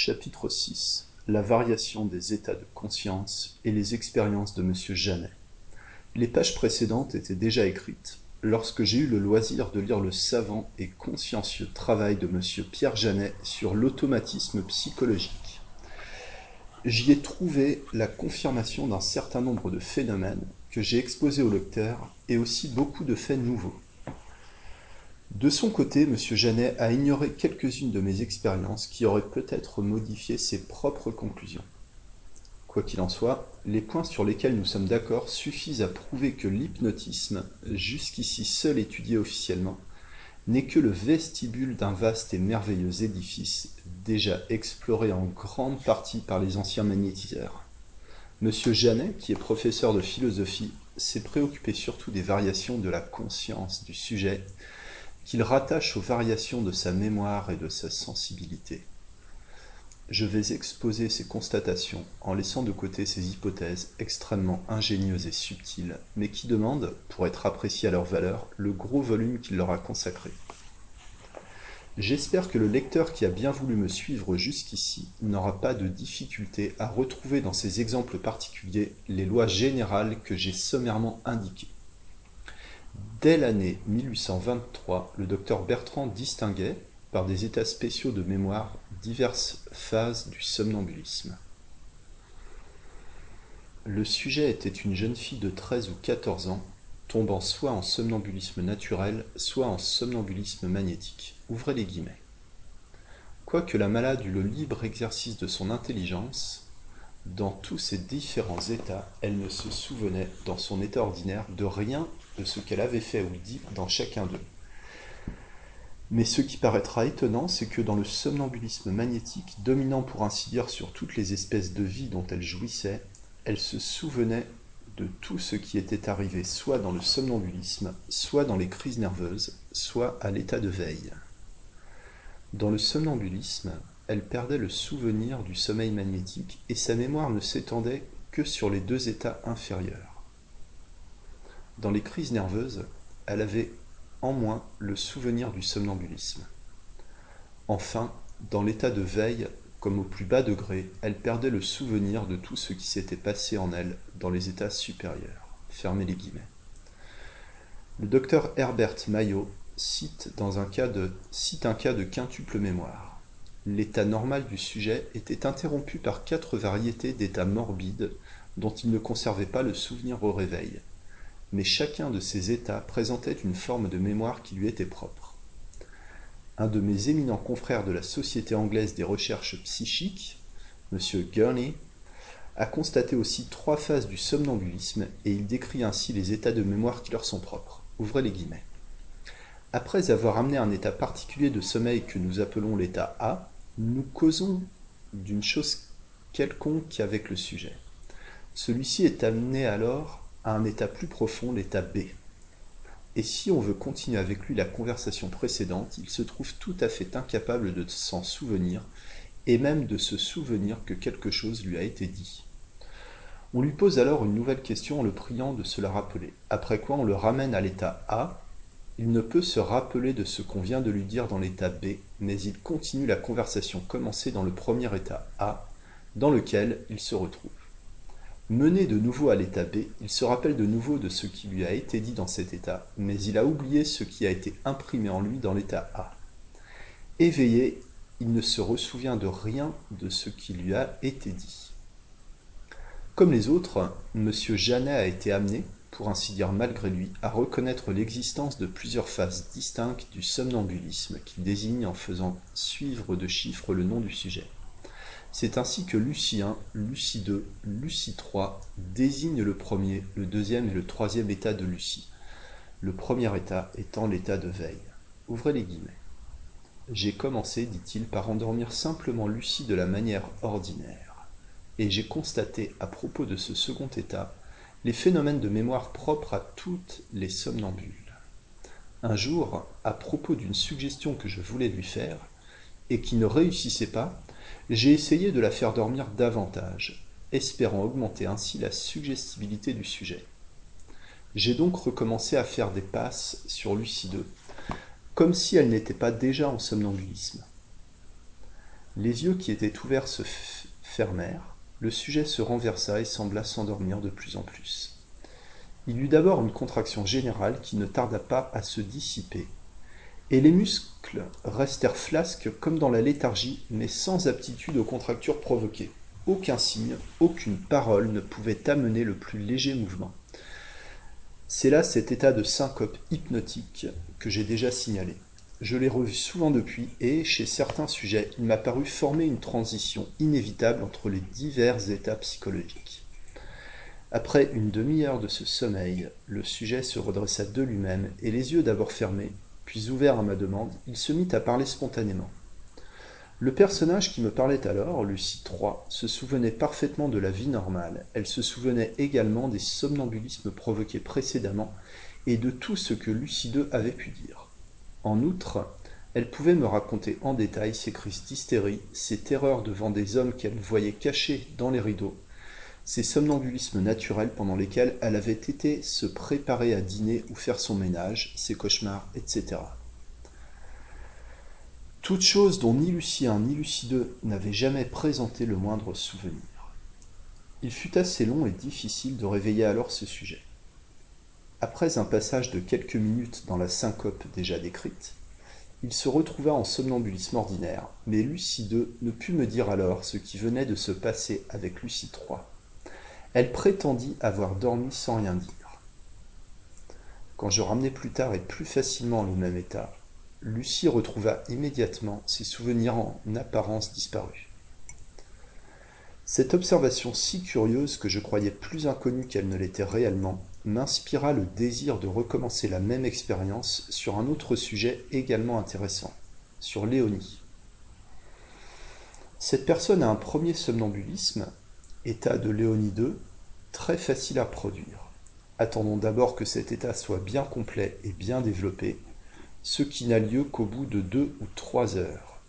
Chapitre VI La variation des états de conscience et les expériences de Monsieur Janet. Les pages précédentes étaient déjà écrites lorsque j'ai eu le loisir de lire le savant et consciencieux travail de Monsieur Pierre Janet sur l'automatisme psychologique. J'y ai trouvé la confirmation d'un certain nombre de phénomènes que j'ai exposés au lecteur et aussi beaucoup de faits nouveaux. De son côté, M. Janet a ignoré quelques-unes de mes expériences qui auraient peut-être modifié ses propres conclusions. Quoi qu'il en soit, les points sur lesquels nous sommes d'accord suffisent à prouver que l'hypnotisme, jusqu'ici seul étudié officiellement, n'est que le vestibule d'un vaste et merveilleux édifice déjà exploré en grande partie par les anciens magnétiseurs. M. Janet, qui est professeur de philosophie, s'est préoccupé surtout des variations de la conscience du sujet qu'il rattache aux variations de sa mémoire et de sa sensibilité. Je vais exposer ces constatations en laissant de côté ces hypothèses extrêmement ingénieuses et subtiles, mais qui demandent, pour être appréciées à leur valeur, le gros volume qu'il leur a consacré. J'espère que le lecteur qui a bien voulu me suivre jusqu'ici n'aura pas de difficulté à retrouver dans ces exemples particuliers les lois générales que j'ai sommairement indiquées. Dès l'année 1823, le docteur Bertrand distinguait, par des états spéciaux de mémoire, diverses phases du somnambulisme. Le sujet était une jeune fille de 13 ou 14 ans, tombant soit en somnambulisme naturel, soit en somnambulisme magnétique. Ouvrez les guillemets. Quoique la malade eût le libre exercice de son intelligence, dans tous ces différents états, elle ne se souvenait, dans son état ordinaire, de rien de ce qu'elle avait fait ou dit dans chacun d'eux. Mais ce qui paraîtra étonnant, c'est que dans le somnambulisme magnétique, dominant pour ainsi dire sur toutes les espèces de vie dont elle jouissait, elle se souvenait de tout ce qui était arrivé soit dans le somnambulisme, soit dans les crises nerveuses, soit à l'état de veille. Dans le somnambulisme, elle perdait le souvenir du sommeil magnétique et sa mémoire ne s'étendait que sur les deux états inférieurs. Dans les crises nerveuses, elle avait en moins le souvenir du somnambulisme. Enfin, dans l'état de veille, comme au plus bas degré, elle perdait le souvenir de tout ce qui s'était passé en elle dans les états supérieurs. Fermez les guillemets. Le docteur Herbert Maillot cite, dans cite un cas de quintuple mémoire. L'état normal du sujet était interrompu par quatre variétés d'états morbides dont il ne conservait pas le souvenir au réveil, mais chacun de ces états présentait une forme de mémoire qui lui était propre. Un de mes éminents confrères de la Société anglaise des recherches psychiques, M. Gurney, a constaté aussi trois phases du somnambulisme et il décrit ainsi les états de mémoire qui leur sont propres. Ouvrez les guillemets. Après avoir amené un état particulier de sommeil que nous appelons l'état A, nous causons d'une chose quelconque avec le sujet. Celui-ci est amené alors à un état plus profond, l'état B. Et si on veut continuer avec lui la conversation précédente, il se trouve tout à fait incapable de s'en souvenir, et même de se souvenir que quelque chose lui a été dit. On lui pose alors une nouvelle question en le priant de se la rappeler, après quoi on le ramène à l'état A. Il ne peut se rappeler de ce qu'on vient de lui dire dans l'état B, mais il continue la conversation commencée dans le premier état A, dans lequel il se retrouve. Mené de nouveau à l'état B, il se rappelle de nouveau de ce qui lui a été dit dans cet état, mais il a oublié ce qui a été imprimé en lui dans l'état A. Éveillé, il ne se ressouvient de rien de ce qui lui a été dit. Comme les autres, M. Janet a été amené, pour ainsi dire malgré lui, à reconnaître l'existence de plusieurs phases distinctes du somnambulisme qu'il désigne en faisant suivre de chiffres le nom du sujet. C'est ainsi que Lucie 1, Lucie 2, Lucie 3 désignent le premier, le deuxième et le troisième état de Lucie. Le premier état étant l'état de veille. Ouvrez les guillemets. J'ai commencé, dit-il, par endormir simplement Lucie de la manière ordinaire. Et j'ai constaté, à propos de ce second état, les phénomènes de mémoire propres à toutes les somnambules. Un jour, à propos d'une suggestion que je voulais lui faire, et qui ne réussissait pas, j'ai essayé de la faire dormir davantage, espérant augmenter ainsi la suggestibilité du sujet. J'ai donc recommencé à faire des passes sur Lucie 2, comme si elle n'était pas déjà en somnambulisme. Les yeux qui étaient ouverts se fermèrent, le sujet se renversa et sembla s'endormir de plus en plus. Il eut d'abord une contraction générale qui ne tarda pas à se dissiper, et les muscles restèrent flasques comme dans la léthargie, mais sans aptitude aux contractures provoquées. Aucun signe, aucune parole ne pouvait amener le plus léger mouvement. C'est là cet état de syncope hypnotique que j'ai déjà signalé. Je l'ai revu souvent depuis et, chez certains sujets, il m'a paru former une transition inévitable entre les divers états psychologiques. Après une demi-heure de ce sommeil, le sujet se redressa de lui-même et les yeux d'abord fermés, puis ouverts à ma demande, il se mit à parler spontanément. Le personnage qui me parlait alors, Lucie III, se souvenait parfaitement de la vie normale, elle se souvenait également des somnambulismes provoqués précédemment et de tout ce que Lucie II avait pu dire. En outre, elle pouvait me raconter en détail ses crises d'hystérie, ses terreurs devant des hommes qu'elle voyait cachés dans les rideaux, ces somnambulismes naturels pendant lesquels elle avait été se préparer à dîner ou faire son ménage, ses cauchemars, etc. Toute chose dont ni Lucien ni Lucideux n'avaient jamais présenté le moindre souvenir. Il fut assez long et difficile de réveiller alors ce sujet. Après un passage de quelques minutes dans la syncope déjà décrite, il se retrouva en somnambulisme ordinaire, mais Lucie II ne put me dire alors ce qui venait de se passer avec Lucie III. Elle prétendit avoir dormi sans rien dire. Quand je ramenai plus tard et plus facilement le même état, Lucie retrouva immédiatement ses souvenirs en apparence disparus. Cette observation si curieuse que je croyais plus inconnue qu'elle ne l'était réellement m'inspira le désir de recommencer la même expérience sur un autre sujet également intéressant, sur Léonie. Cette personne a un premier somnambulisme, état de Léonie II, très facile à produire. Attendons d'abord que cet état soit bien complet et bien développé, ce qui n'a lieu qu'au bout de deux ou trois heures.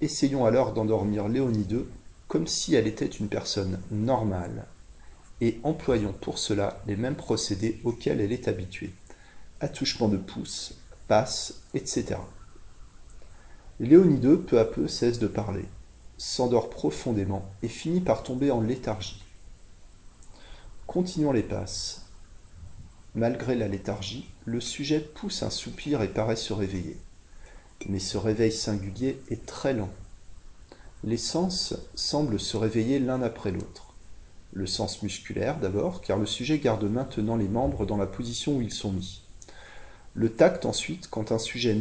Essayons alors d'endormir Léonie II comme si elle était une personne normale, et employons pour cela les mêmes procédés auxquels elle est habituée. Attouchement de pouce, passe, etc. Léonie II peu à peu cesse de parler, s'endort profondément et finit par tomber en léthargie. Continuons les passes. Malgré la léthargie, le sujet pousse un soupir et paraît se réveiller. Mais ce réveil singulier est très lent. Les sens semblent se réveiller l'un après l'autre. Le sens musculaire d'abord, car le sujet garde maintenant les membres dans la position où ils sont mis. Le tact ensuite, quand un, sujet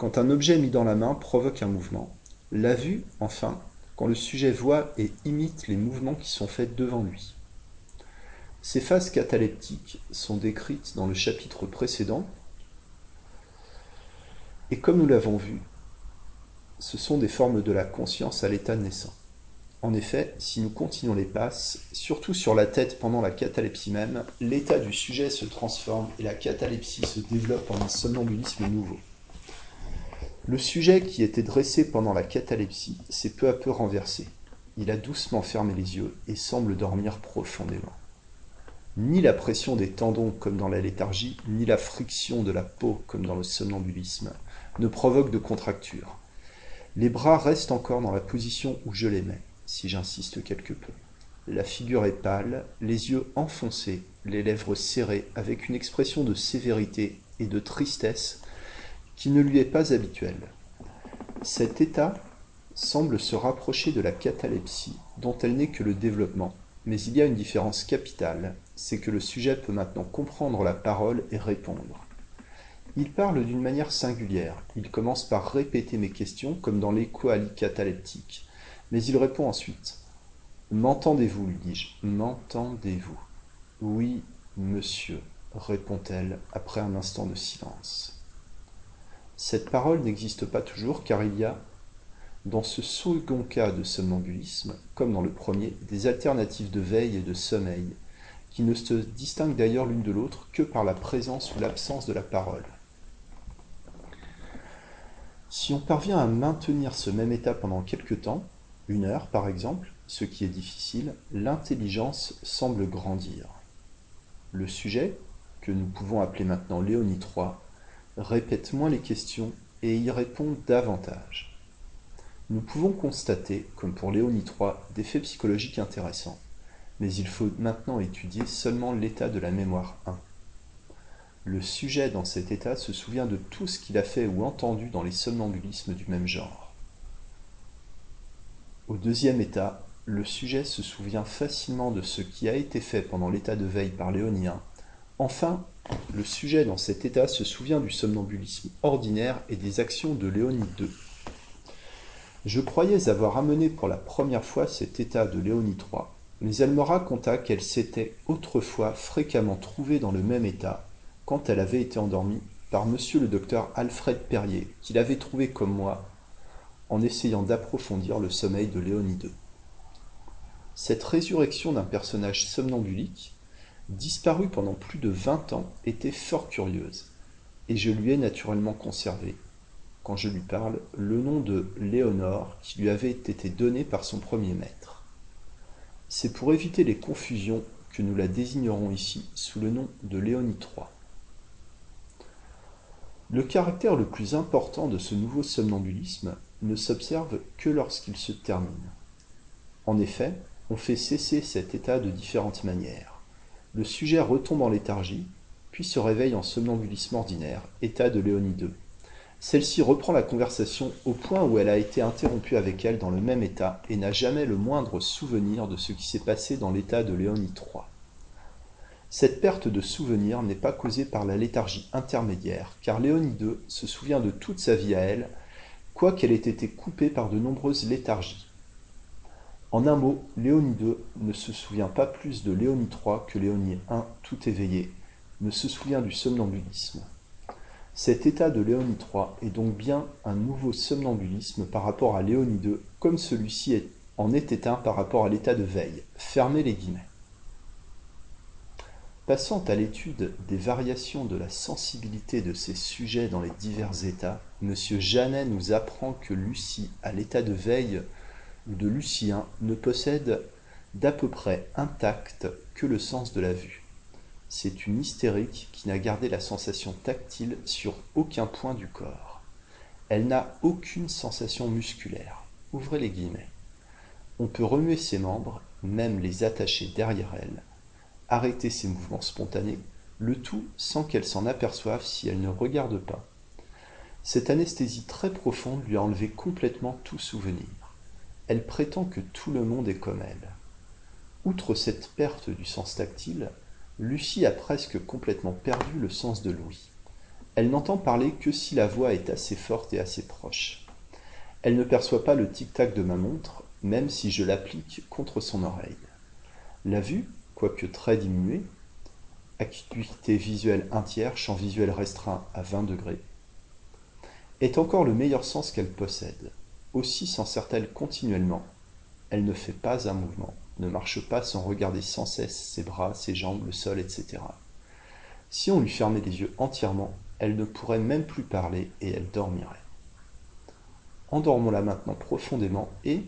objet mis dans la main provoque un mouvement. La vue, enfin, quand le sujet voit et imite les mouvements qui sont faits devant lui. Ces phases cataleptiques sont décrites dans le chapitre précédent, et comme nous l'avons vu, ce sont des formes de la conscience à l'état naissant. En effet, si nous continuons les passes, surtout sur la tête pendant la catalepsie même, l'état du sujet se transforme et la catalepsie se développe en un somnambulisme nouveau. Le sujet qui était dressé pendant la catalepsie s'est peu à peu renversé. Il a doucement fermé les yeux et semble dormir profondément. Ni la pression des tendons comme dans la léthargie, ni la friction de la peau comme dans le somnambulisme ne provoquent de contracture. Les bras restent encore dans la position où je les mets, si j'insiste quelque peu. La figure est pâle, les yeux enfoncés, les lèvres serrées, avec une expression de sévérité et de tristesse qui ne lui est pas habituelle. Cet état semble se rapprocher de la catalepsie, dont elle n'est que le développement, mais il y a une différence capitale, c'est que le sujet peut maintenant comprendre la parole et répondre. Il parle d'une manière singulière. Il commence par répéter mes questions, comme dans l'écho cataleptique. Mais il répond ensuite. M'entendez-vous lui dis-je. M'entendez-vous Oui, monsieur, répond-elle après un instant de silence. Cette parole n'existe pas toujours car il y a, dans ce second cas de somnambulisme, comme dans le premier, des alternatives de veille et de sommeil, qui ne se distinguent d'ailleurs l'une de l'autre que par la présence ou l'absence de la parole. Si on parvient à maintenir ce même état pendant quelque temps, une heure par exemple, ce qui est difficile, l'intelligence semble grandir. Le sujet, que nous pouvons appeler maintenant Léonie III, répète moins les questions et y répond davantage. Nous pouvons constater, comme pour Léonie III, des faits psychologiques intéressants, mais il faut maintenant étudier seulement l'état de la mémoire 1. Le sujet dans cet état se souvient de tout ce qu'il a fait ou entendu dans les somnambulismes du même genre. Au deuxième état, le sujet se souvient facilement de ce qui a été fait pendant l'état de veille par Léonie 1. Enfin, le sujet dans cet état se souvient du somnambulisme ordinaire et des actions de Léonie 2. Je croyais avoir amené pour la première fois cet état de Léonie III, mais elle me raconta qu'elle s'était autrefois fréquemment trouvée dans le même état quand elle avait été endormie par monsieur le docteur Alfred Perrier, qu'il avait trouvé comme moi, en essayant d'approfondir le sommeil de Léonie II. Cette résurrection d'un personnage somnambulique, disparu pendant plus de vingt ans, était fort curieuse, et je lui ai naturellement conservé, quand je lui parle, le nom de Léonore qui lui avait été donné par son premier maître. C'est pour éviter les confusions que nous la désignerons ici sous le nom de Léonie III. Le caractère le plus important de ce nouveau somnambulisme ne s'observe que lorsqu'il se termine. En effet, on fait cesser cet état de différentes manières. Le sujet retombe en léthargie, puis se réveille en somnambulisme ordinaire, état de Léonie II. Celle-ci reprend la conversation au point où elle a été interrompue avec elle dans le même état et n'a jamais le moindre souvenir de ce qui s'est passé dans l'état de Léonie III. Cette perte de souvenir n'est pas causée par la léthargie intermédiaire, car Léonie II se souvient de toute sa vie à elle, quoiqu'elle ait été coupée par de nombreuses léthargies. En un mot, Léonie II ne se souvient pas plus de Léonie III que Léonie I, tout éveillé, ne se souvient du somnambulisme. Cet état de Léonie III est donc bien un nouveau somnambulisme par rapport à Léonie II, comme celui-ci en était un par rapport à l'état de veille. Fermez les guillemets. Passant à l'étude des variations de la sensibilité de ces sujets dans les divers états, M. Janet nous apprend que Lucie, à l'état de veille de Lucien, ne possède d'à peu près intact que le sens de la vue. C'est une hystérique qui n'a gardé la sensation tactile sur aucun point du corps. Elle n'a aucune sensation musculaire. Ouvrez les guillemets. On peut remuer ses membres, même les attacher derrière elle, arrêter ses mouvements spontanés, le tout sans qu'elle s'en aperçoive si elle ne regarde pas. Cette anesthésie très profonde lui a enlevé complètement tout souvenir. Elle prétend que tout le monde est comme elle. Outre cette perte du sens tactile, Lucie a presque complètement perdu le sens de l'ouïe. Elle n'entend parler que si la voix est assez forte et assez proche. Elle ne perçoit pas le tic-tac de ma montre, même si je l'applique contre son oreille. La vue, quoique très diminuée, acuité visuelle un tiers, champ visuel restreint à 20 degrés, est encore le meilleur sens qu'elle possède. Aussi s'en sert-elle continuellement. Elle ne fait pas un mouvement ne marche pas sans regarder sans cesse ses bras, ses jambes, le sol, etc. Si on lui fermait les yeux entièrement, elle ne pourrait même plus parler et elle dormirait. Endormons-la maintenant profondément et,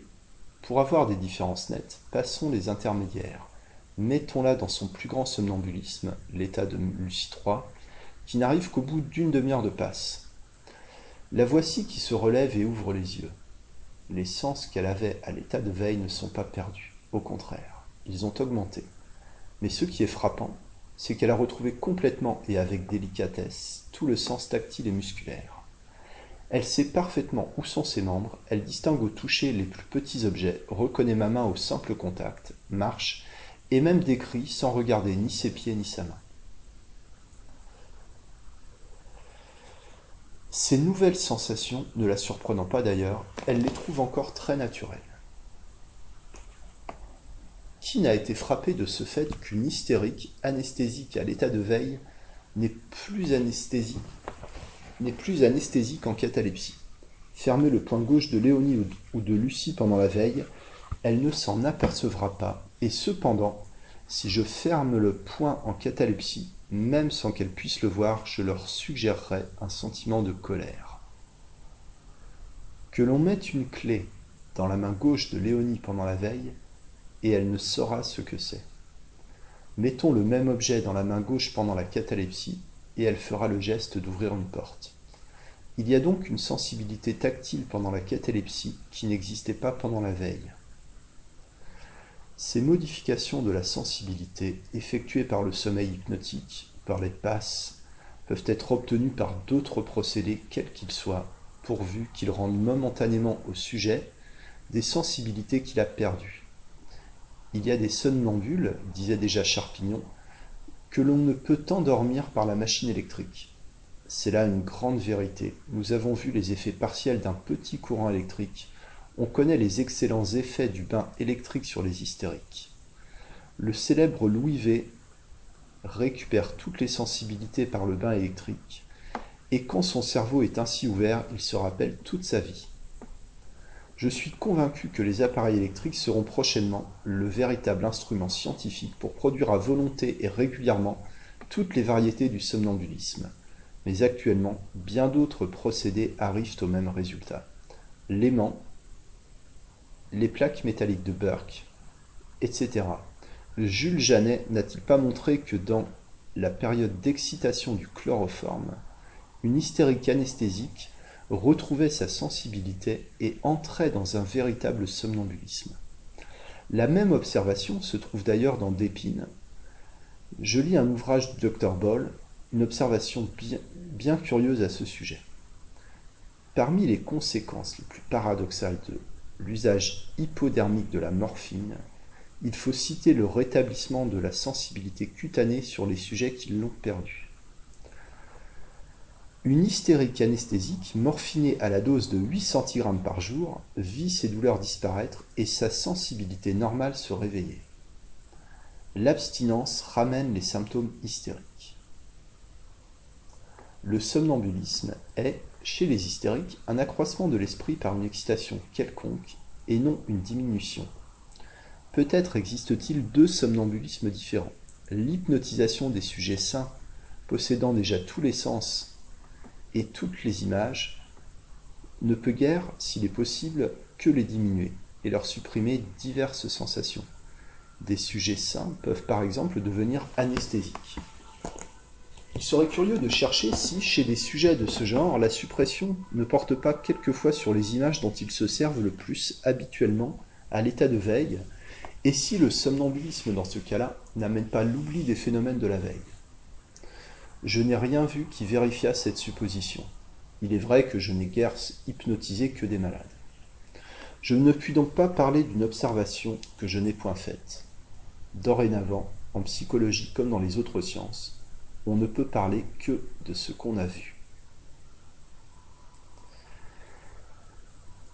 pour avoir des différences nettes, passons les intermédiaires. Mettons-la dans son plus grand somnambulisme, l'état de Lucie III, qui n'arrive qu'au bout d'une demi-heure de passe. La voici qui se relève et ouvre les yeux. Les sens qu'elle avait à l'état de veille ne sont pas perdus. Au contraire, ils ont augmenté. Mais ce qui est frappant, c'est qu'elle a retrouvé complètement et avec délicatesse tout le sens tactile et musculaire. Elle sait parfaitement où sont ses membres, elle distingue au toucher les plus petits objets, reconnaît ma main au simple contact, marche, et même décrit sans regarder ni ses pieds ni sa main. Ces nouvelles sensations, ne la surprenant pas d'ailleurs, elle les trouve encore très naturelles. Qui n'a été frappé de ce fait qu'une hystérique anesthésique à l'état de veille n'est plus anesthésie n'est anesthésique en catalepsie? Fermez le point gauche de Léonie ou de Lucie pendant la veille, elle ne s'en apercevra pas, et cependant, si je ferme le point en catalepsie, même sans qu'elle puisse le voir, je leur suggérerai un sentiment de colère. Que l'on mette une clé dans la main gauche de Léonie pendant la veille, et elle ne saura ce que c'est. Mettons le même objet dans la main gauche pendant la catalepsie, et elle fera le geste d'ouvrir une porte. Il y a donc une sensibilité tactile pendant la catalepsie qui n'existait pas pendant la veille. Ces modifications de la sensibilité effectuées par le sommeil hypnotique, par les passes, peuvent être obtenues par d'autres procédés quels qu'ils soient, pourvu qu'ils rendent momentanément au sujet des sensibilités qu'il a perdues. Il y a des somnambules, disait déjà Charpignon, que l'on ne peut endormir par la machine électrique. C'est là une grande vérité. Nous avons vu les effets partiels d'un petit courant électrique. On connaît les excellents effets du bain électrique sur les hystériques. Le célèbre Louis V récupère toutes les sensibilités par le bain électrique, et quand son cerveau est ainsi ouvert, il se rappelle toute sa vie. Je suis convaincu que les appareils électriques seront prochainement le véritable instrument scientifique pour produire à volonté et régulièrement toutes les variétés du somnambulisme mais actuellement, bien d'autres procédés arrivent au même résultat. L'aimant, les plaques métalliques de Burke, etc. Jules Janet n'a-t-il pas montré que dans la période d'excitation du chloroforme, une hystérique anesthésique retrouvait sa sensibilité et entrait dans un véritable somnambulisme? La même observation se trouve d'ailleurs dans Dépine. Je lis un ouvrage du Dr Ball une observation bien, curieuse à ce sujet. Parmi les conséquences les plus paradoxales de l'usage hypodermique de la morphine, il faut citer le rétablissement de la sensibilité cutanée sur les sujets qui l'ont perdue. Une hystérique anesthésique morphinée à la dose de 8 cg par jour vit ses douleurs disparaître et sa sensibilité normale se réveiller. L'abstinence ramène les symptômes hystériques. Le somnambulisme est, chez les hystériques, un accroissement de l'esprit par une excitation quelconque et non une diminution. Peut-être existe-t-il deux somnambulismes différents. L'hypnotisation des sujets sains, possédant déjà tous les sens et toutes les images, ne peut guère, s'il est possible, que les diminuer et leur supprimer diverses sensations. Des sujets sains peuvent par exemple devenir anesthésiques. Il serait curieux de chercher si, chez des sujets de ce genre, la suppression ne porte pas quelquefois sur les images dont ils se servent le plus habituellement à l'état de veille, et si le somnambulisme dans ce cas-là n'amène pas l'oubli des phénomènes de la veille. Je n'ai rien vu qui vérifiât cette supposition. Il est vrai que je n'ai guère hypnotisé que des malades. Je ne puis donc pas parler d'une observation que je n'ai point faite. Dorénavant, en psychologie comme dans les autres sciences, on ne peut parler que de ce qu'on a vu.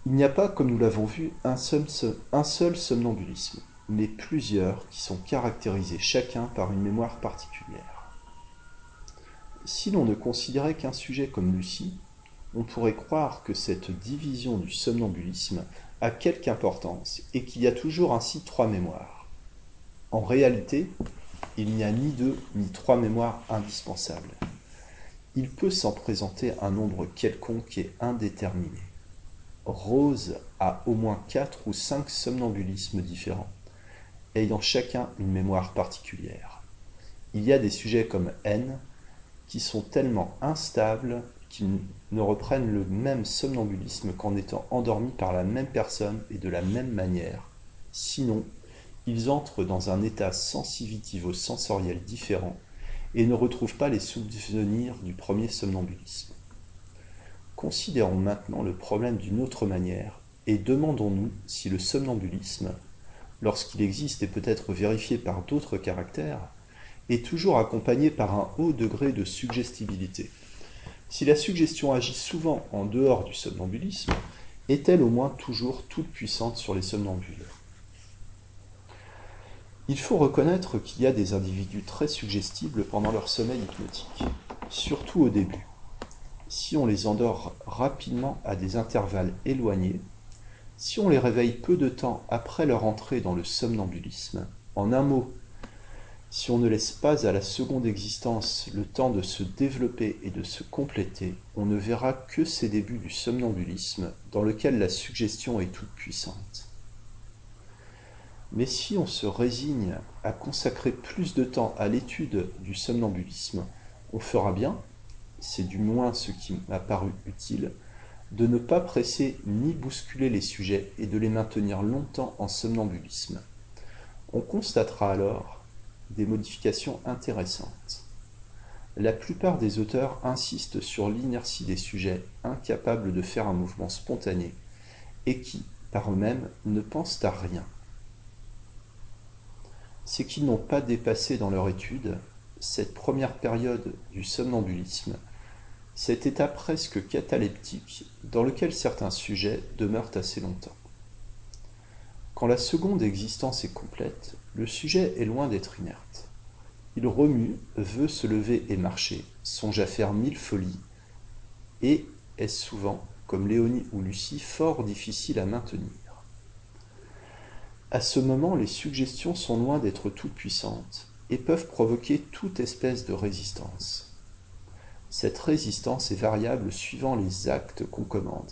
Il n'y a pas, comme nous l'avons vu, un seul, somnambulisme, mais plusieurs qui sont caractérisés chacun par une mémoire particulière. Si l'on ne considérait qu'un sujet comme Lucie, on pourrait croire que cette division du somnambulisme a quelque importance et qu'il y a toujours ainsi trois mémoires. En réalité, il n'y a ni deux ni trois mémoires indispensables. Il peut s'en présenter un nombre quelconque et indéterminé. Rose a au moins quatre ou cinq somnambulismes différents, ayant chacun une mémoire particulière. Il y a des sujets comme N qui sont tellement instables qu'ils ne reprennent le même somnambulisme qu'en étant endormis par la même personne et de la même manière, sinon ils entrent dans un état sensitivo-sensoriel différent et ne retrouvent pas les souvenirs du premier somnambulisme. Considérons maintenant le problème d'une autre manière et demandons-nous si le somnambulisme, lorsqu'il existe et peut être vérifié par d'autres caractères, est toujours accompagné par un haut degré de suggestibilité. Si la suggestion agit souvent en dehors du somnambulisme, est-elle au moins toujours toute puissante sur les somnambules? Il faut reconnaître qu'il y a des individus très suggestibles pendant leur sommeil hypnotique, surtout au début. Si on les endort rapidement à des intervalles éloignés, si on les réveille peu de temps après leur entrée dans le somnambulisme, en un mot, si on ne laisse pas à la seconde existence le temps de se développer et de se compléter, on ne verra que ces débuts du somnambulisme dans lequel la suggestion est toute puissante. Mais si on se résigne à consacrer plus de temps à l'étude du somnambulisme, on fera bien, c'est du moins ce qui m'a paru utile, de ne pas presser ni bousculer les sujets et de les maintenir longtemps en somnambulisme. On constatera alors des modifications intéressantes. La plupart des auteurs insistent sur l'inertie des sujets incapables de faire un mouvement spontané et qui, par eux-mêmes, ne pensent à rien. C'est qu'ils n'ont pas dépassé dans leur étude cette première période du somnambulisme, cet état presque cataleptique dans lequel certains sujets demeurent assez longtemps. Quand la seconde existence est complète, le sujet est loin d'être inerte. Il remue, veut se lever et marcher, songe à faire mille folies, et est souvent, comme Léonie ou Lucie, fort difficile à maintenir. À ce moment, les suggestions sont loin d'être toutes puissantes et peuvent provoquer toute espèce de résistance. Cette résistance est variable suivant les actes qu'on commande.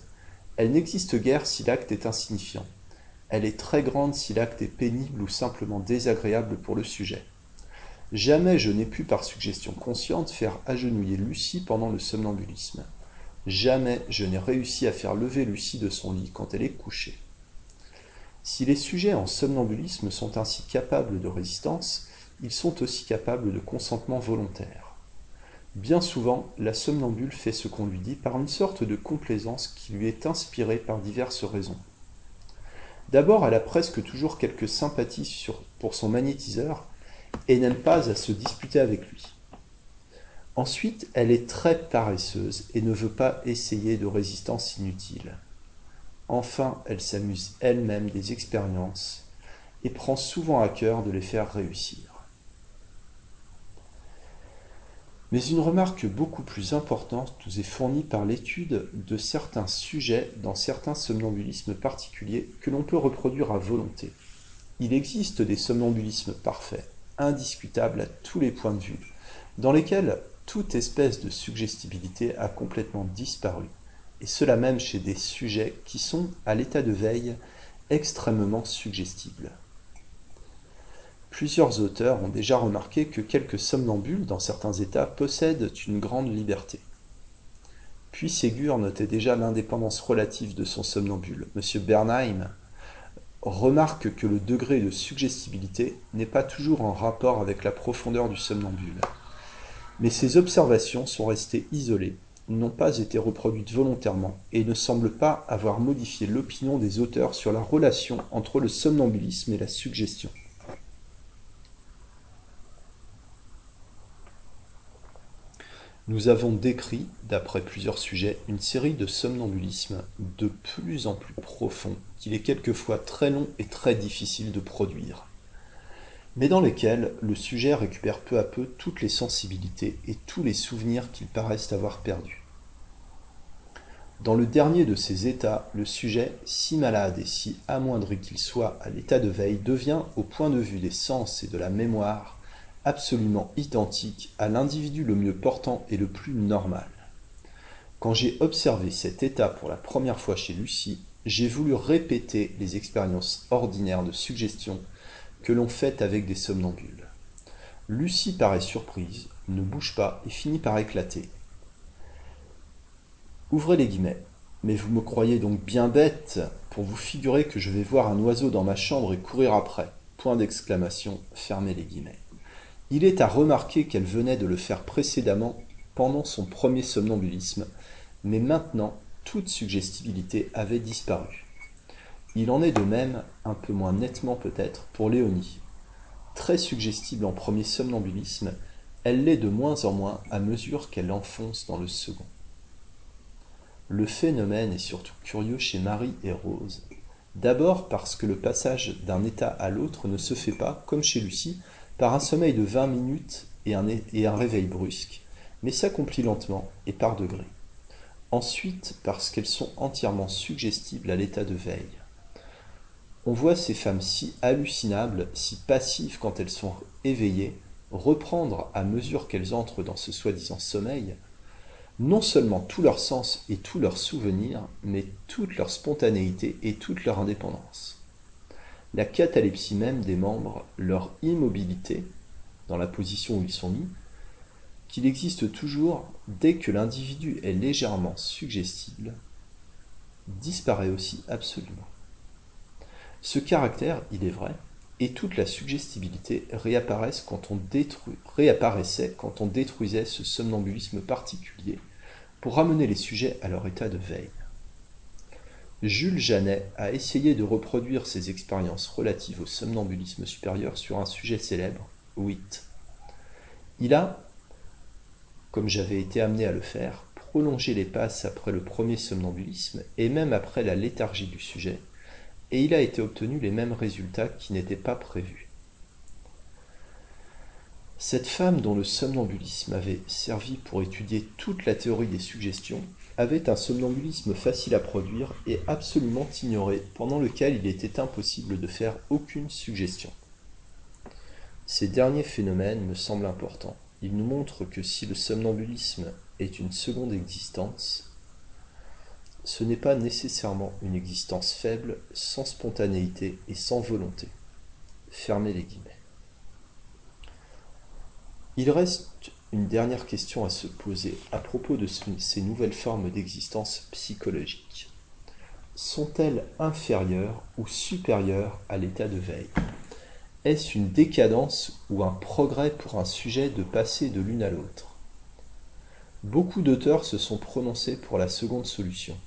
Elle n'existe guère si l'acte est insignifiant. Elle est très grande si l'acte est pénible ou simplement désagréable pour le sujet. Jamais je n'ai pu par suggestion consciente faire agenouiller Lucie pendant le somnambulisme. Jamais je n'ai réussi à faire lever Lucie de son lit quand elle est couchée. Si les sujets en somnambulisme sont ainsi capables de résistance, ils sont aussi capables de consentement volontaire. Bien souvent, la somnambule fait ce qu'on lui dit par une sorte de complaisance qui lui est inspirée par diverses raisons. D'abord, elle a presque toujours quelques sympathies pour son magnétiseur et n'aime pas à se disputer avec lui. Ensuite, elle est très paresseuse et ne veut pas essayer de résistance inutile. Enfin, elle s'amuse elle-même des expériences et prend souvent à cœur de les faire réussir. Mais une remarque beaucoup plus importante nous est fournie par l'étude de certains sujets dans certains somnambulismes particuliers que l'on peut reproduire à volonté. Il existe des somnambulismes parfaits, indiscutables à tous les points de vue, dans lesquels toute espèce de suggestibilité a complètement disparu, et cela même chez des sujets qui sont, à l'état de veille, extrêmement suggestibles. Plusieurs auteurs ont déjà remarqué que quelques somnambules, dans certains états, possèdent une grande liberté. Puis Ségur notait déjà l'indépendance relative de son somnambule. M. Bernheim remarque que le degré de suggestibilité n'est pas toujours en rapport avec la profondeur du somnambule. Mais ces observations sont restées isolées, n'ont pas été reproduites volontairement et ne semblent pas avoir modifié l'opinion des auteurs sur la relation entre le somnambulisme et la suggestion. Nous avons décrit, d'après plusieurs sujets, une série de somnambulismes de plus en plus profonds, qu'il est quelquefois très long et très difficile de produire, mais dans lesquels le sujet récupère peu à peu toutes les sensibilités et tous les souvenirs qu'il paraissent avoir perdus. Dans le dernier de ces états, le sujet, si malade et si amoindri qu'il soit à l'état de veille, devient, au point de vue des sens et de la mémoire, absolument identique à l'individu le mieux portant et le plus normal. Quand j'ai observé cet état pour la première fois chez Lucie, j'ai voulu répéter les expériences ordinaires de suggestion que l'on fait avec des somnambules. Lucie paraît surprise, ne bouge pas et finit par éclater. Ouvrez les guillemets. Mais vous me croyez donc bien bête pour vous figurer que je vais voir un oiseau dans ma chambre et courir après. Point d'exclamation, fermez les guillemets. Il est à remarquer qu'elle venait de le faire précédemment pendant son premier somnambulisme, mais maintenant toute suggestibilité avait disparu. Il en est de même, un peu moins nettement peut-être, pour Léonie. Très suggestible en premier somnambulisme, elle l'est de moins en moins à mesure qu'elle enfonce dans le second. Le phénomène est surtout curieux chez Marie et Rose. D'abord parce que le passage d'un état à l'autre ne se fait pas, comme chez Lucie, par un sommeil de 20 minutes et un, et un réveil brusque, mais s'accomplit lentement et par degrés. Ensuite, parce qu'elles sont entièrement suggestibles à l'état de veille. On voit ces femmes si hallucinables, si passives quand elles sont éveillées, reprendre à mesure qu'elles entrent dans ce soi-disant sommeil, non seulement tout leur sens et tous leurs souvenirs, mais toute leur spontanéité et toute leur indépendance la catalepsie même des membres, leur immobilité, dans la position où ils sont mis, qu'il existe toujours dès que l'individu est légèrement suggestible, disparaît aussi absolument. Ce caractère, il est vrai, et toute la suggestibilité réapparaissent quand on réapparaissait quand on détruisait ce somnambulisme particulier pour ramener les sujets à leur état de veille. Jules Janet a essayé de reproduire ces expériences relatives au somnambulisme supérieur sur un sujet célèbre, Witt. Il a, comme j'avais été amené à le faire, prolongé les passes après le premier somnambulisme et même après la léthargie du sujet, et il a été obtenu les mêmes résultats qui n'étaient pas prévus. Cette femme dont le somnambulisme avait servi pour étudier toute la théorie des suggestions avait un somnambulisme facile à produire et absolument ignoré, pendant lequel il était impossible de faire aucune suggestion. Ces derniers phénomènes me semblent importants. Ils nous montrent que si le somnambulisme est une seconde existence, ce n'est pas nécessairement une existence faible, sans spontanéité et sans volonté. Fermez les guillemets. Il reste une dernière question à se poser à propos de ces nouvelles formes d'existence psychologique. Sont-elles inférieures ou supérieures à l'état de veille? Est-ce une décadence ou un progrès pour un sujet de passer de l'une à l'autre? Beaucoup d'auteurs se sont prononcés pour la seconde solution.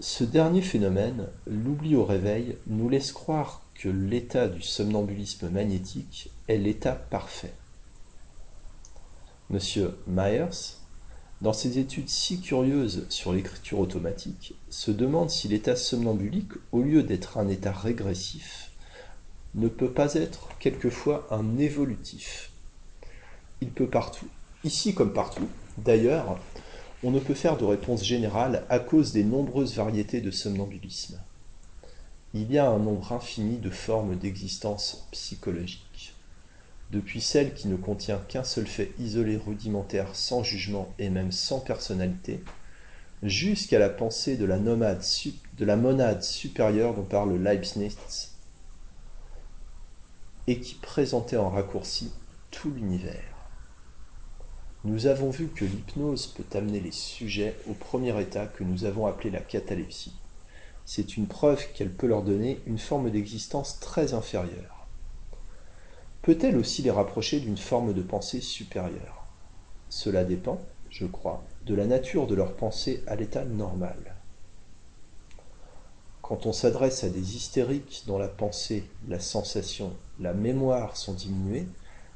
Ce dernier phénomène, l'oubli au réveil, nous laisse croire que l'état du somnambulisme magnétique est l'état parfait. Monsieur Myers, dans ses études si curieuses sur l'écriture automatique, se demande si l'état somnambulique, au lieu d'être un état régressif, ne peut pas être quelquefois un évolutif. Il peut partout, ici comme partout, d'ailleurs, on ne peut faire de réponse générale à cause des nombreuses variétés de somnambulisme. Il y a un nombre infini de formes d'existence psychologique, depuis celle qui ne contient qu'un seul fait isolé rudimentaire sans jugement et même sans personnalité, jusqu'à la pensée de la, de la monade supérieure dont parle Leibniz, et qui présentait en raccourci tout l'univers. Nous avons vu que l'hypnose peut amener les sujets au premier état que nous avons appelé la catalepsie. C'est une preuve qu'elle peut leur donner une forme d'existence très inférieure. Peut-elle aussi les rapprocher d'une forme de pensée supérieure? Cela dépend, je crois, de la nature de leur pensée à l'état normal. Quand on s'adresse à des hystériques dont la pensée, la sensation, la mémoire sont diminuées,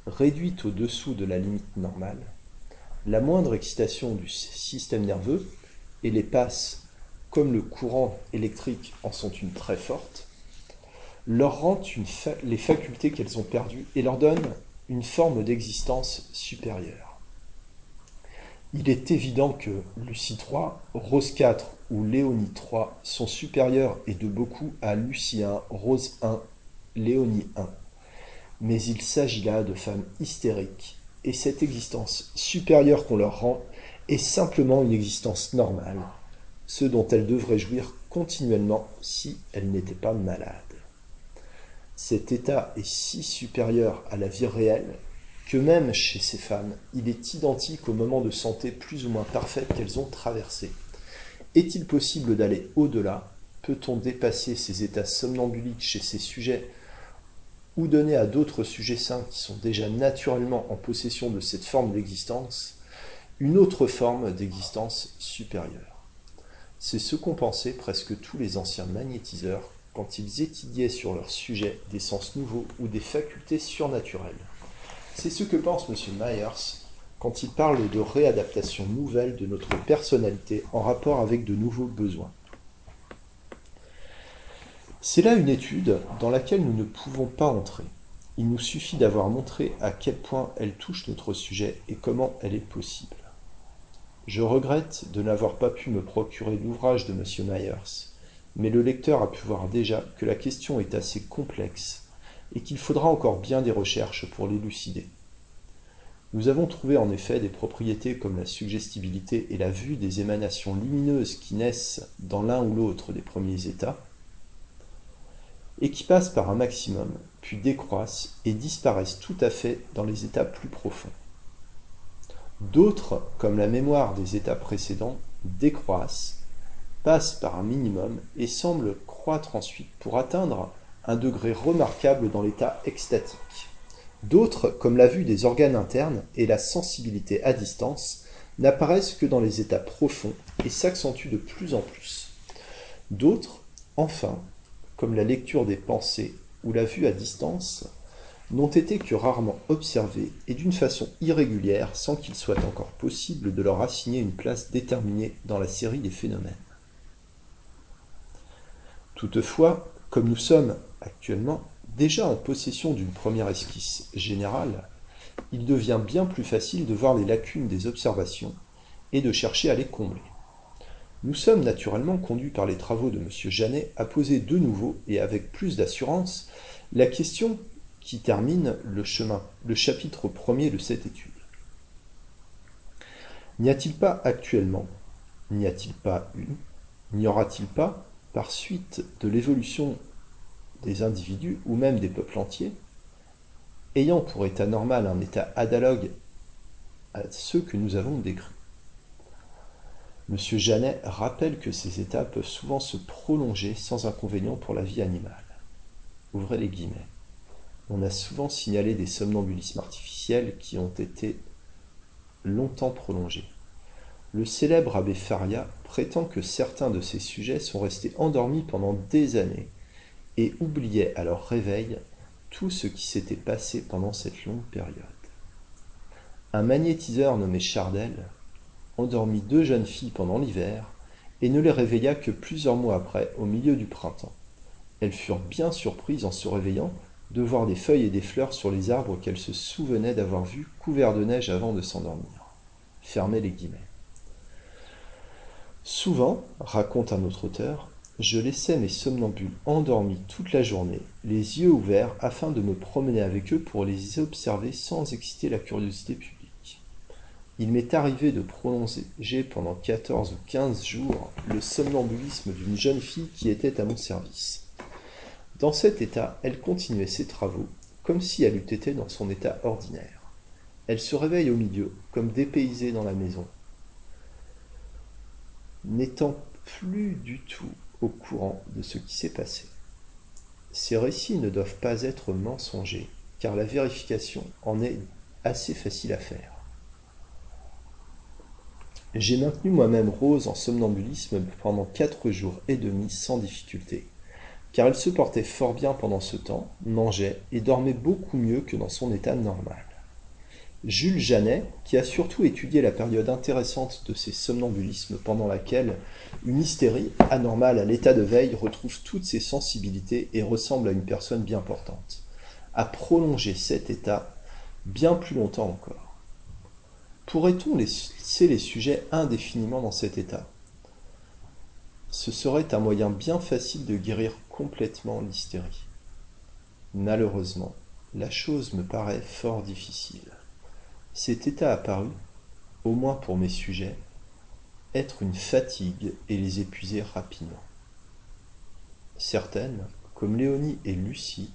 réduites au-dessous de la limite normale, la moindre excitation du système nerveux, et les passes, comme le courant électrique en sont une très forte, leur rend les facultés qu'elles ont perdues et leur donne une forme d'existence supérieure. Il est évident que Lucie 3, Rose 4 ou Léonie 3 sont supérieurs et de beaucoup à Lucie 1, Rose 1, Léonie 1. Mais il s'agit là de femmes hystériques et cette existence supérieure qu'on leur rend est simplement une existence normale, ce dont elles devraient jouir continuellement si elles n'étaient pas malades. Cet état est si supérieur à la vie réelle que même chez ces femmes, il est identique au moment de santé plus ou moins parfait qu'elles ont traversé. Est-il possible d'aller au-delà? Peut-on dépasser ces états somnambuliques chez ces sujets? Ou donner à d'autres sujets saints qui sont déjà naturellement en possession de cette forme d'existence une autre forme d'existence supérieure. C'est ce qu'ont pensé presque tous les anciens magnétiseurs quand ils étudiaient sur leur sujet des sens nouveaux ou des facultés surnaturelles. C'est ce que pense M. Myers quand il parle de réadaptation nouvelle de notre personnalité en rapport avec de nouveaux besoins. C'est là une étude dans laquelle nous ne pouvons pas entrer. Il nous suffit d'avoir montré à quel point elle touche notre sujet et comment elle est possible. Je regrette de n'avoir pas pu me procurer l'ouvrage de M. Myers, mais le lecteur a pu voir déjà que la question est assez complexe et qu'il faudra encore bien des recherches pour l'élucider. Nous avons trouvé en effet des propriétés comme la suggestibilité et la vue des émanations lumineuses qui naissent dans l'un ou l'autre des premiers états, et qui passent par un maximum puis décroissent et disparaissent tout à fait dans les états plus profonds. D'autres, comme la mémoire des états précédents, décroissent, passent par un minimum et semblent croître ensuite pour atteindre un degré remarquable dans l'état extatique. D'autres, comme la vue des organes internes et la sensibilité à distance, n'apparaissent que dans les états profonds et s'accentuent de plus en plus. D'autres, enfin, comme la lecture des pensées ou la vue à distance, n'ont été que rarement observés et d'une façon irrégulière sans qu'il soit encore possible de leur assigner une place déterminée dans la série des phénomènes. Toutefois, comme nous sommes actuellement déjà en possession d'une première esquisse générale, il devient bien plus facile de voir les lacunes des observations et de chercher à les combler. Nous sommes naturellement conduits par les travaux de M. Janet à poser de nouveau et avec plus d'assurance la question qui termine le, chemin, le chapitre premier de cette étude. N'y a-t-il pas actuellement, n'y a-t-il pas eu, n'y aura-t-il pas, par suite de l'évolution des individus ou même des peuples entiers, ayant pour état normal un état analogue à ceux que nous avons décrits. M. Janet rappelle que ces états peuvent souvent se prolonger sans inconvénient pour la vie animale. Ouvrez les guillemets. On a souvent signalé des somnambulismes artificiels qui ont été longtemps prolongés. Le célèbre abbé Faria prétend que certains de ces sujets sont restés endormis pendant des années et oubliaient à leur réveil tout ce qui s'était passé pendant cette longue période. Un magnétiseur nommé Chardel endormit deux jeunes filles pendant l'hiver et ne les réveilla que plusieurs mois après, au milieu du printemps. Elles furent bien surprises en se réveillant de voir des feuilles et des fleurs sur les arbres qu'elles se souvenaient d'avoir vus couverts de neige avant de s'endormir. Fermez les guillemets. Souvent, raconte un autre auteur, je laissais mes somnambules endormis toute la journée, les yeux ouverts, afin de me promener avec eux pour les observer sans exciter la curiosité publique. Il m'est arrivé de prolonger pendant quatorze ou quinze jours le somnambulisme d'une jeune fille qui était à mon service. Dans cet état, elle continuait ses travaux, comme si elle eût été dans son état ordinaire. Elle se réveille au milieu, comme dépaysée dans la maison, n'étant plus du tout au courant de ce qui s'est passé. Ces récits ne doivent pas être mensongers, car la vérification en est assez facile à faire. J'ai maintenu moi-même Rose en somnambulisme pendant quatre jours et demi sans difficulté, car elle se portait fort bien pendant ce temps, mangeait et dormait beaucoup mieux que dans son état normal. Jules Janet, qui a surtout étudié la période intéressante de ces somnambulismes pendant laquelle une hystérie anormale à l'état de veille retrouve toutes ses sensibilités et ressemble à une personne bien portante, a prolongé cet état bien plus longtemps encore. Pourrait-on laisser les sujets indéfiniment dans cet état? Ce serait un moyen bien facile de guérir complètement l'hystérie. Malheureusement, la chose me paraît fort difficile. Cet état apparut, au moins pour mes sujets, être une fatigue et les épuiser rapidement. Certaines, comme Léonie et Lucie,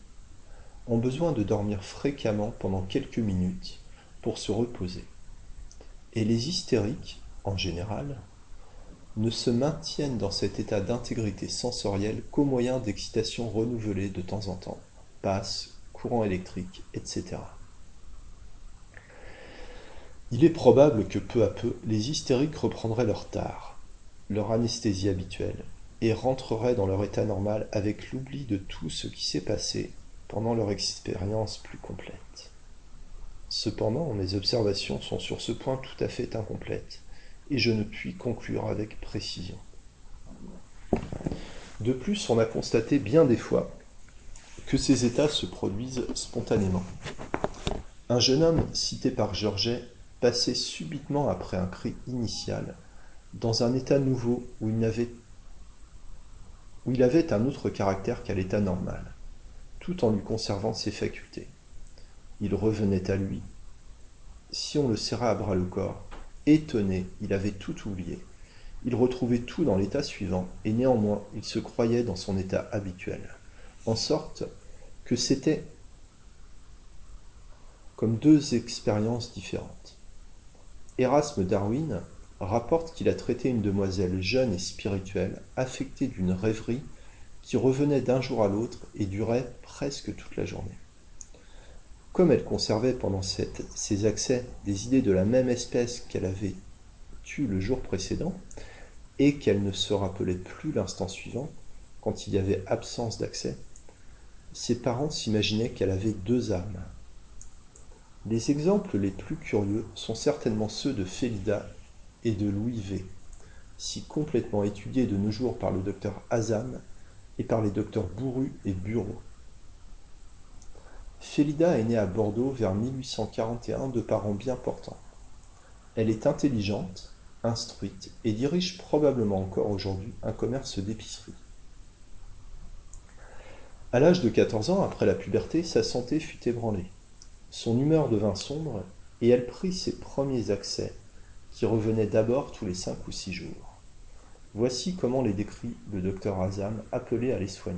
ont besoin de dormir fréquemment pendant quelques minutes pour se reposer. Et les hystériques, en général, ne se maintiennent dans cet état d'intégrité sensorielle qu'au moyen d'excitations renouvelées de temps en temps, passe, courant électrique, etc. Il est probable que peu à peu les hystériques reprendraient leur tard, leur anesthésie habituelle, et rentreraient dans leur état normal avec l'oubli de tout ce qui s'est passé pendant leur expérience plus complète. Cependant, mes observations sont sur ce point tout à fait incomplètes, et je ne puis conclure avec précision. De plus, on a constaté bien des fois que ces états se produisent spontanément. Un jeune homme cité par Georget passait subitement après un cri initial, dans un état nouveau où il, il avait un autre caractère qu'à l'état normal, tout en lui conservant ses facultés. Il revenait à lui. Si on le serrait à bras le corps, étonné, il avait tout oublié. Il retrouvait tout dans l'état suivant, et néanmoins il se croyait dans son état habituel, en sorte que c'était comme deux expériences différentes. Erasme Darwin rapporte qu'il a traité une demoiselle jeune et spirituelle, affectée d'une rêverie qui revenait d'un jour à l'autre et durait presque toute la journée. Comme elle conservait pendant ces accès des idées de la même espèce qu'elle avait eue le jour précédent, et qu'elle ne se rappelait plus l'instant suivant, quand il y avait absence d'accès, ses parents s'imaginaient qu'elle avait deux âmes. Les exemples les plus curieux sont certainement ceux de Félida et de Louis V, si complètement étudiés de nos jours par le docteur Hazan et par les docteurs Bourru et Bureau. Félida est née à Bordeaux vers 1841 de parents bien portants. Elle est intelligente, instruite et dirige probablement encore aujourd'hui un commerce d'épicerie. À l'âge de 14 ans, après la puberté, sa santé fut ébranlée. Son humeur devint sombre et elle prit ses premiers accès, qui revenaient d'abord tous les cinq ou six jours. Voici comment les décrit le docteur Azam, appelé à les soigner.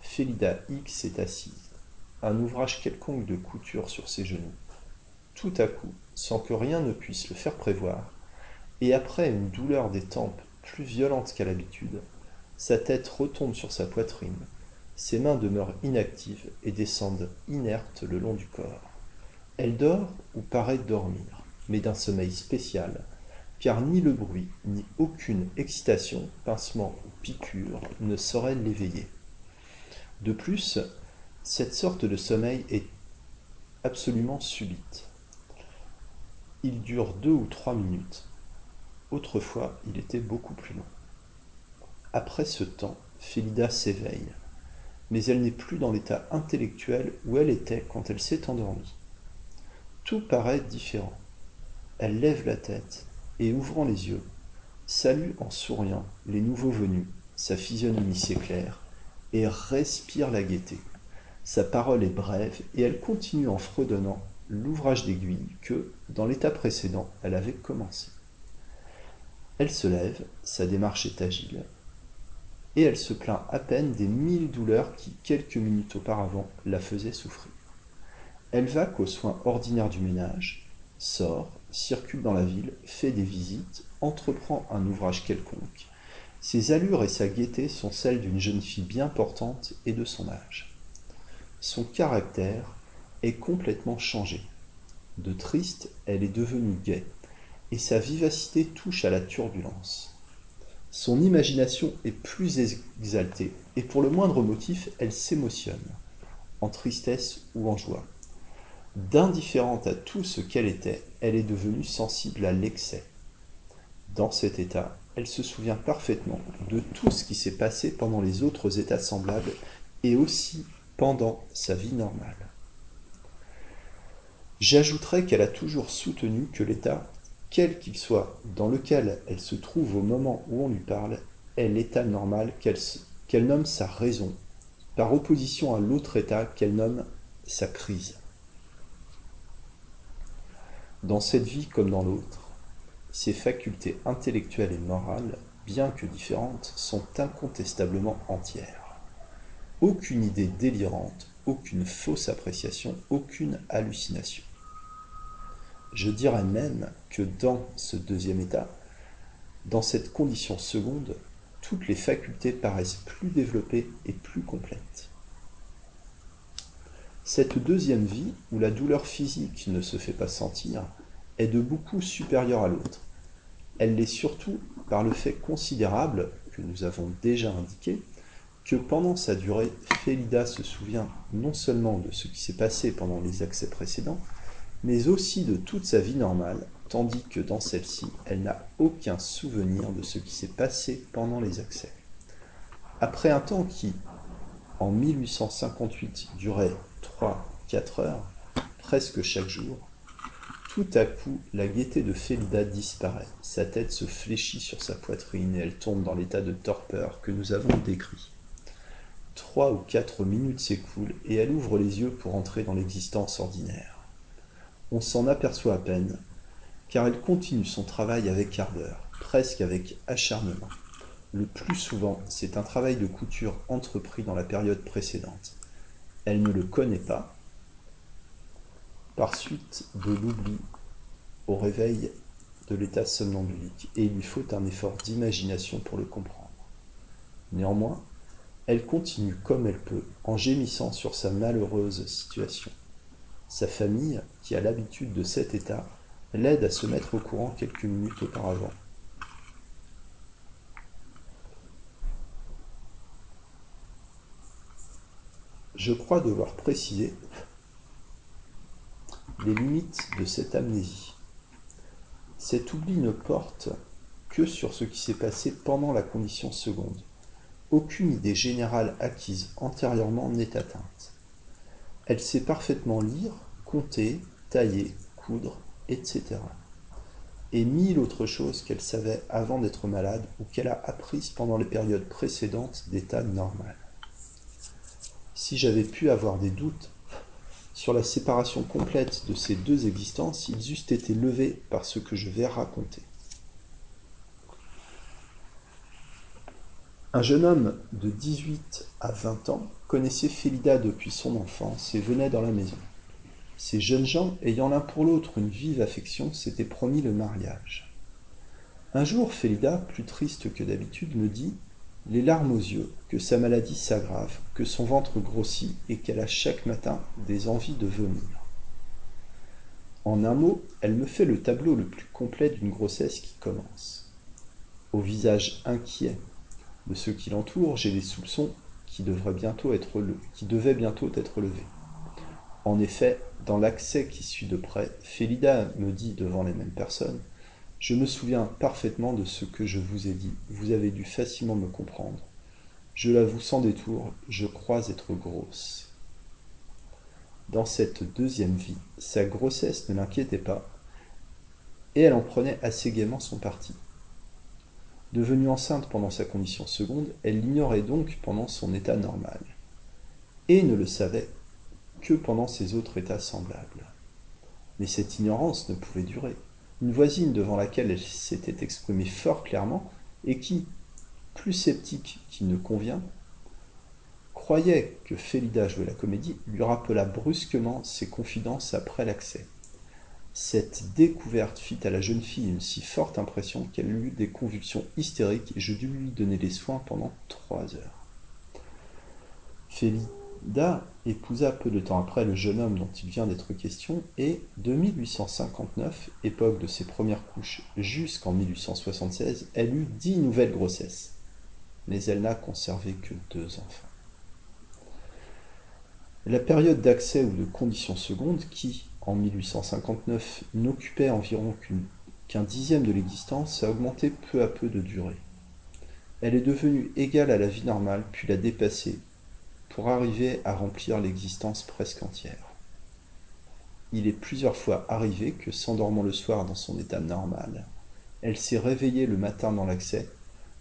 Félida X est assise, un ouvrage quelconque de couture sur ses genoux. Tout à coup, sans que rien ne puisse le faire prévoir, et après une douleur des tempes plus violente qu'à l'habitude, sa tête retombe sur sa poitrine, ses mains demeurent inactives et descendent inertes le long du corps. Elle dort ou paraît dormir, mais d'un sommeil spécial, car ni le bruit, ni aucune excitation, pincement ou piqûre ne saurait l'éveiller. De plus, cette sorte de sommeil est absolument subite. Il dure deux ou trois minutes. Autrefois, il était beaucoup plus long. Après ce temps, Félida s'éveille mais elle n'est plus dans l'état intellectuel où elle était quand elle s'est endormie. Tout paraît différent. Elle lève la tête et, ouvrant les yeux, salue en souriant les nouveaux venus, sa physionomie s'éclaire et respire la gaieté. Sa parole est brève et elle continue en fredonnant l'ouvrage d'aiguille que, dans l'état précédent, elle avait commencé. Elle se lève, sa démarche est agile, et elle se plaint à peine des mille douleurs qui, quelques minutes auparavant, la faisaient souffrir. Elle va qu'aux soins ordinaires du ménage, sort, circule dans la ville, fait des visites, entreprend un ouvrage quelconque. Ses allures et sa gaieté sont celles d'une jeune fille bien portante et de son âge. Son caractère est complètement changé. De triste, elle est devenue gaie, et sa vivacité touche à la turbulence. Son imagination est plus exaltée, et pour le moindre motif, elle s'émotionne, en tristesse ou en joie. D'indifférente à tout ce qu'elle était, elle est devenue sensible à l'excès. Dans cet état, elle se souvient parfaitement de tout ce qui s'est passé pendant les autres états semblables et aussi pendant sa vie normale. J'ajouterai qu'elle a toujours soutenu que l'état quel qu'il soit, dans lequel elle se trouve au moment où on lui parle, est l'état normal qu'elle nomme sa raison, par opposition à l'autre état qu'elle nomme sa crise. Dans cette vie comme dans l'autre, ses facultés intellectuelles et morales, bien que différentes, sont incontestablement entières. Aucune idée délirante, aucune fausse appréciation, aucune hallucination. Je dirais même que dans ce deuxième état, dans cette condition seconde, toutes les facultés paraissent plus développées et plus complètes. Cette deuxième vie, où la douleur physique ne se fait pas sentir, est de beaucoup supérieure à l'autre. Elle l'est surtout par le fait considérable, que nous avons déjà indiqué, que pendant sa durée, Félida se souvient non seulement de ce qui s'est passé pendant les accès précédents, mais aussi de toute sa vie normale, tandis que dans celle-ci, elle n'a aucun souvenir de ce qui s'est passé pendant les accès. Après un temps qui, en 1858, durait 3-4 heures, presque chaque jour, tout à coup, la gaieté de Félida disparaît, sa tête se fléchit sur sa poitrine et elle tombe dans l'état de torpeur que nous avons décrit. Trois ou quatre minutes s'écoulent et elle ouvre les yeux pour entrer dans l'existence ordinaire on s'en aperçoit à peine, car elle continue son travail avec ardeur, presque avec acharnement. Le plus souvent, c'est un travail de couture entrepris dans la période précédente. Elle ne le connaît pas, par suite de l'oubli au réveil de l'état somnambulique, et il lui faut un effort d'imagination pour le comprendre. Néanmoins, elle continue comme elle peut, en gémissant sur sa malheureuse situation. Sa famille, qui a l'habitude de cet état, l'aide à se mettre au courant quelques minutes auparavant. Je crois devoir préciser les limites de cette amnésie. Cet oubli ne porte que sur ce qui s'est passé pendant la condition seconde. Aucune idée générale acquise antérieurement n'est atteinte. Elle sait parfaitement lire, compter, tailler, coudre, etc. Et mille autres choses qu'elle savait avant d'être malade ou qu'elle a apprises pendant les périodes précédentes d'état normal. Si j'avais pu avoir des doutes sur la séparation complète de ces deux existences, ils eussent été levés par ce que je vais raconter. Un jeune homme de 18 à 20 ans connaissait Félida depuis son enfance et venait dans la maison. Ces jeunes gens, ayant l'un pour l'autre une vive affection, s'étaient promis le mariage. Un jour, Félida, plus triste que d'habitude, me dit les larmes aux yeux, que sa maladie s'aggrave, que son ventre grossit et qu'elle a chaque matin des envies de vomir. En un mot, elle me fait le tableau le plus complet d'une grossesse qui commence. Au visage inquiet de ceux qui l'entourent, j'ai des soupçons qui, devraient bientôt être qui devaient bientôt être levés. En effet, dans l'accès qui suit de près, Félida me dit devant les mêmes personnes je me souviens parfaitement de ce que je vous ai dit, vous avez dû facilement me comprendre. Je l'avoue sans détour, je crois être grosse. Dans cette deuxième vie, sa grossesse ne l'inquiétait pas, et elle en prenait assez gaiement son parti. Devenue enceinte pendant sa condition seconde, elle l'ignorait donc pendant son état normal, et ne le savait que pendant ses autres états semblables. Mais cette ignorance ne pouvait durer une voisine devant laquelle elle s'était exprimée fort clairement, et qui, plus sceptique qu'il ne convient, croyait que Félida jouait la comédie, lui rappela brusquement ses confidences après l'accès. Cette découverte fit à la jeune fille une si forte impression qu'elle eut des convulsions hystériques et je dus lui donner des soins pendant trois heures. Da épousa peu de temps après le jeune homme dont il vient d'être question et, de 1859, époque de ses premières couches, jusqu'en 1876, elle eut dix nouvelles grossesses. Mais elle n'a conservé que deux enfants. La période d'accès ou de condition seconde, qui, en 1859, n'occupait environ qu'un dixième de l'existence, a augmenté peu à peu de durée. Elle est devenue égale à la vie normale, puis l'a dépassée, pour arriver à remplir l'existence presque entière. Il est plusieurs fois arrivé que, s'endormant le soir dans son état normal, elle s'est réveillée le matin dans l'accès,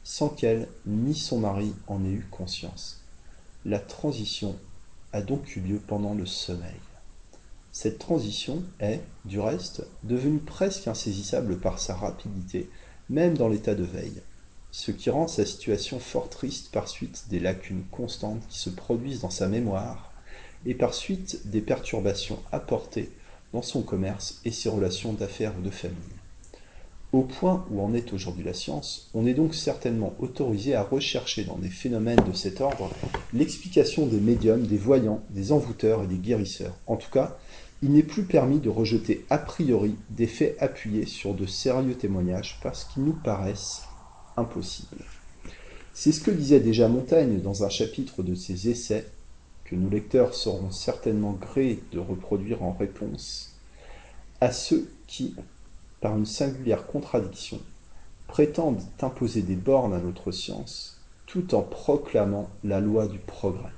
sans qu'elle ni son mari en aient eu conscience. La transition a donc eu lieu pendant le sommeil. Cette transition est, du reste, devenue presque insaisissable par sa rapidité, même dans l'état de veille ce qui rend sa situation fort triste par suite des lacunes constantes qui se produisent dans sa mémoire et par suite des perturbations apportées dans son commerce et ses relations d'affaires ou de famille. Au point où en est aujourd'hui la science, on est donc certainement autorisé à rechercher dans des phénomènes de cet ordre l'explication des médiums, des voyants, des envoûteurs et des guérisseurs. En tout cas, il n'est plus permis de rejeter a priori des faits appuyés sur de sérieux témoignages parce qu'ils nous paraissent impossible. C'est ce que disait déjà Montaigne dans un chapitre de ses essais, que nos lecteurs seront certainement grés de reproduire en réponse à ceux qui, par une singulière contradiction, prétendent imposer des bornes à notre science tout en proclamant la loi du progrès.